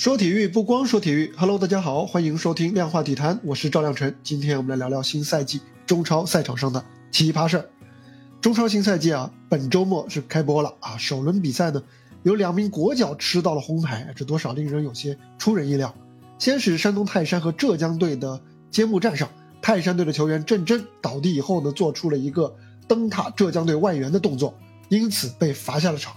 说体育不光说体育，Hello，大家好，欢迎收听量化体坛，我是赵亮晨。今天我们来聊聊新赛季中超赛场上的奇葩事儿。中超新赛季啊，本周末是开播了啊，首轮比赛呢，有两名国脚吃到了红牌，这多少令人有些出人意料。先是山东泰山和浙江队的揭幕战上，泰山队的球员郑铮倒地以后呢，做出了一个蹬踏浙江队外援的动作，因此被罚下了场。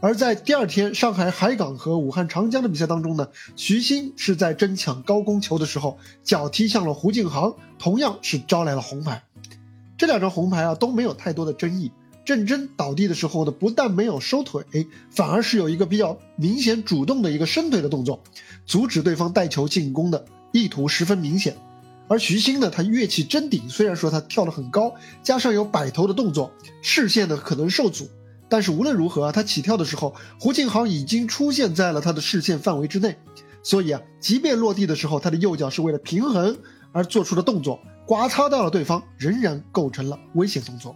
而在第二天，上海海港和武汉长江的比赛当中呢，徐新是在争抢高空球的时候，脚踢向了胡靖航，同样是招来了红牌。这两张红牌啊都没有太多的争议。郑铮倒地的时候呢，不但没有收腿，反而是有一个比较明显主动的一个伸腿的动作，阻止对方带球进攻的意图十分明显。而徐新呢，他跃起争顶，虽然说他跳得很高，加上有摆头的动作，视线呢可能受阻。但是无论如何啊，他起跳的时候，胡靖航已经出现在了他的视线范围之内，所以啊，即便落地的时候，他的右脚是为了平衡而做出的动作，刮擦到了对方，仍然构成了危险动作。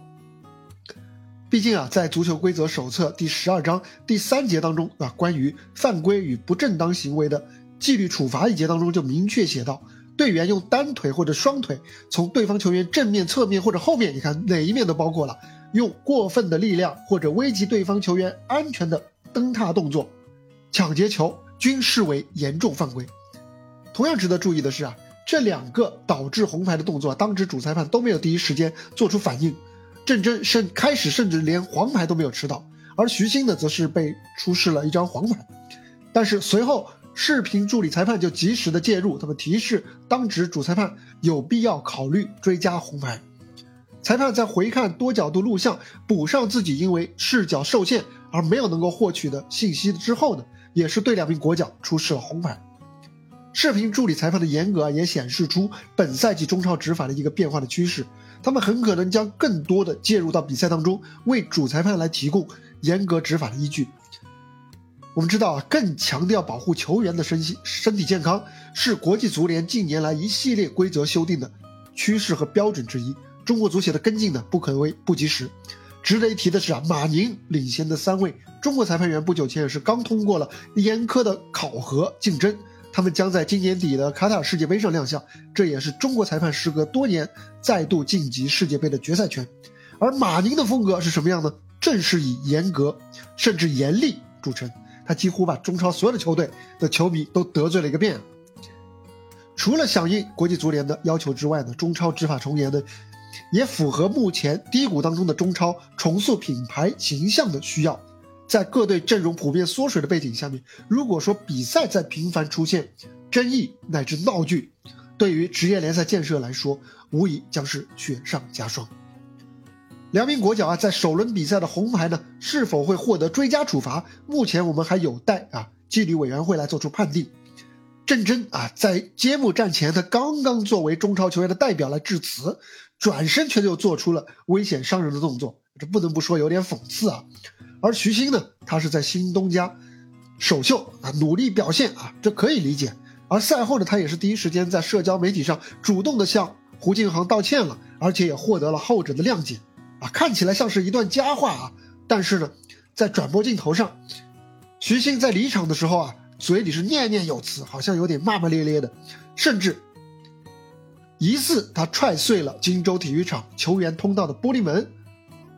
毕竟啊，在足球规则手册第十二章第三节当中啊，关于犯规与不正当行为的纪律处罚一节当中就明确写到，队员用单腿或者双腿从对方球员正面、侧面或者后面，你看哪一面都包括了。用过分的力量或者危及对方球员安全的蹬踏动作、抢劫球，均视为严重犯规。同样值得注意的是啊，这两个导致红牌的动作，当值主裁判都没有第一时间做出反应。郑铮甚开始甚至连黄牌都没有吃到，而徐新呢，则是被出示了一张黄牌。但是随后视频助理裁判就及时的介入，他们提示当值主裁判有必要考虑追加红牌。裁判在回看多角度录像，补上自己因为视角受限而没有能够获取的信息之后呢，也是对两名国脚出示了红牌。视频助理裁判的严格也显示出本赛季中超执法的一个变化的趋势，他们很可能将更多的介入到比赛当中，为主裁判来提供严格执法的依据。我们知道啊，更强调保护球员的身心身体健康，是国际足联近年来一系列规则修订的趋势和标准之一。中国足协的跟进呢，不可谓不及时。值得一提的是啊，马宁领衔的三位中国裁判员不久前也是刚通过了严苛的考核竞争，他们将在今年底的卡塔尔世界杯上亮相。这也是中国裁判时隔多年再度晋级世界杯的决赛圈。而马宁的风格是什么样呢？正是以严格甚至严厉著称，他几乎把中超所有的球队的球迷都得罪了一个遍。除了响应国际足联的要求之外呢，中超执法从严呢。也符合目前低谷当中的中超重塑品牌形象的需要。在各队阵容普遍缩水的背景下面，如果说比赛在频繁出现争议乃至闹剧，对于职业联赛建设来说，无疑将是雪上加霜。两名国脚啊，在首轮比赛的红牌呢，是否会获得追加处罚？目前我们还有待啊纪律委员会来做出判定。郑铮啊，在揭幕战前，他刚刚作为中超球员的代表来致辞。转身却又做出了危险伤人的动作，这不能不说有点讽刺啊。而徐新呢，他是在新东家首秀啊，努力表现啊，这可以理解。而赛后呢，他也是第一时间在社交媒体上主动的向胡靖航道歉了，而且也获得了后者的谅解啊，看起来像是一段佳话啊。但是呢，在转播镜头上，徐新在离场的时候啊，嘴里是念念有词，好像有点骂骂咧咧的，甚至。疑似他踹碎了荆州体育场球员通道的玻璃门，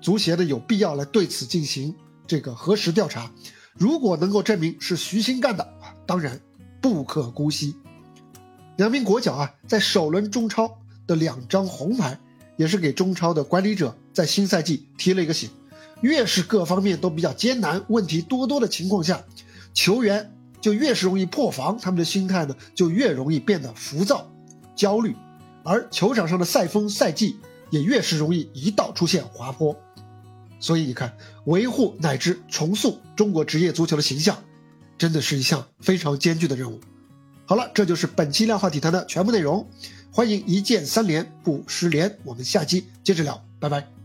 足协的有必要来对此进行这个核实调查。如果能够证明是徐新干的，当然不可姑息。两名国脚啊，在首轮中超的两张红牌，也是给中超的管理者在新赛季提了一个醒。越是各方面都比较艰难、问题多多的情况下，球员就越是容易破防，他们的心态呢就越容易变得浮躁、焦虑。而球场上的赛风赛季也越是容易一道出现滑坡，所以你看，维护乃至重塑中国职业足球的形象，真的是一项非常艰巨的任务。好了，这就是本期量化体坛的全部内容，欢迎一键三连不失联，我们下期接着聊，拜拜。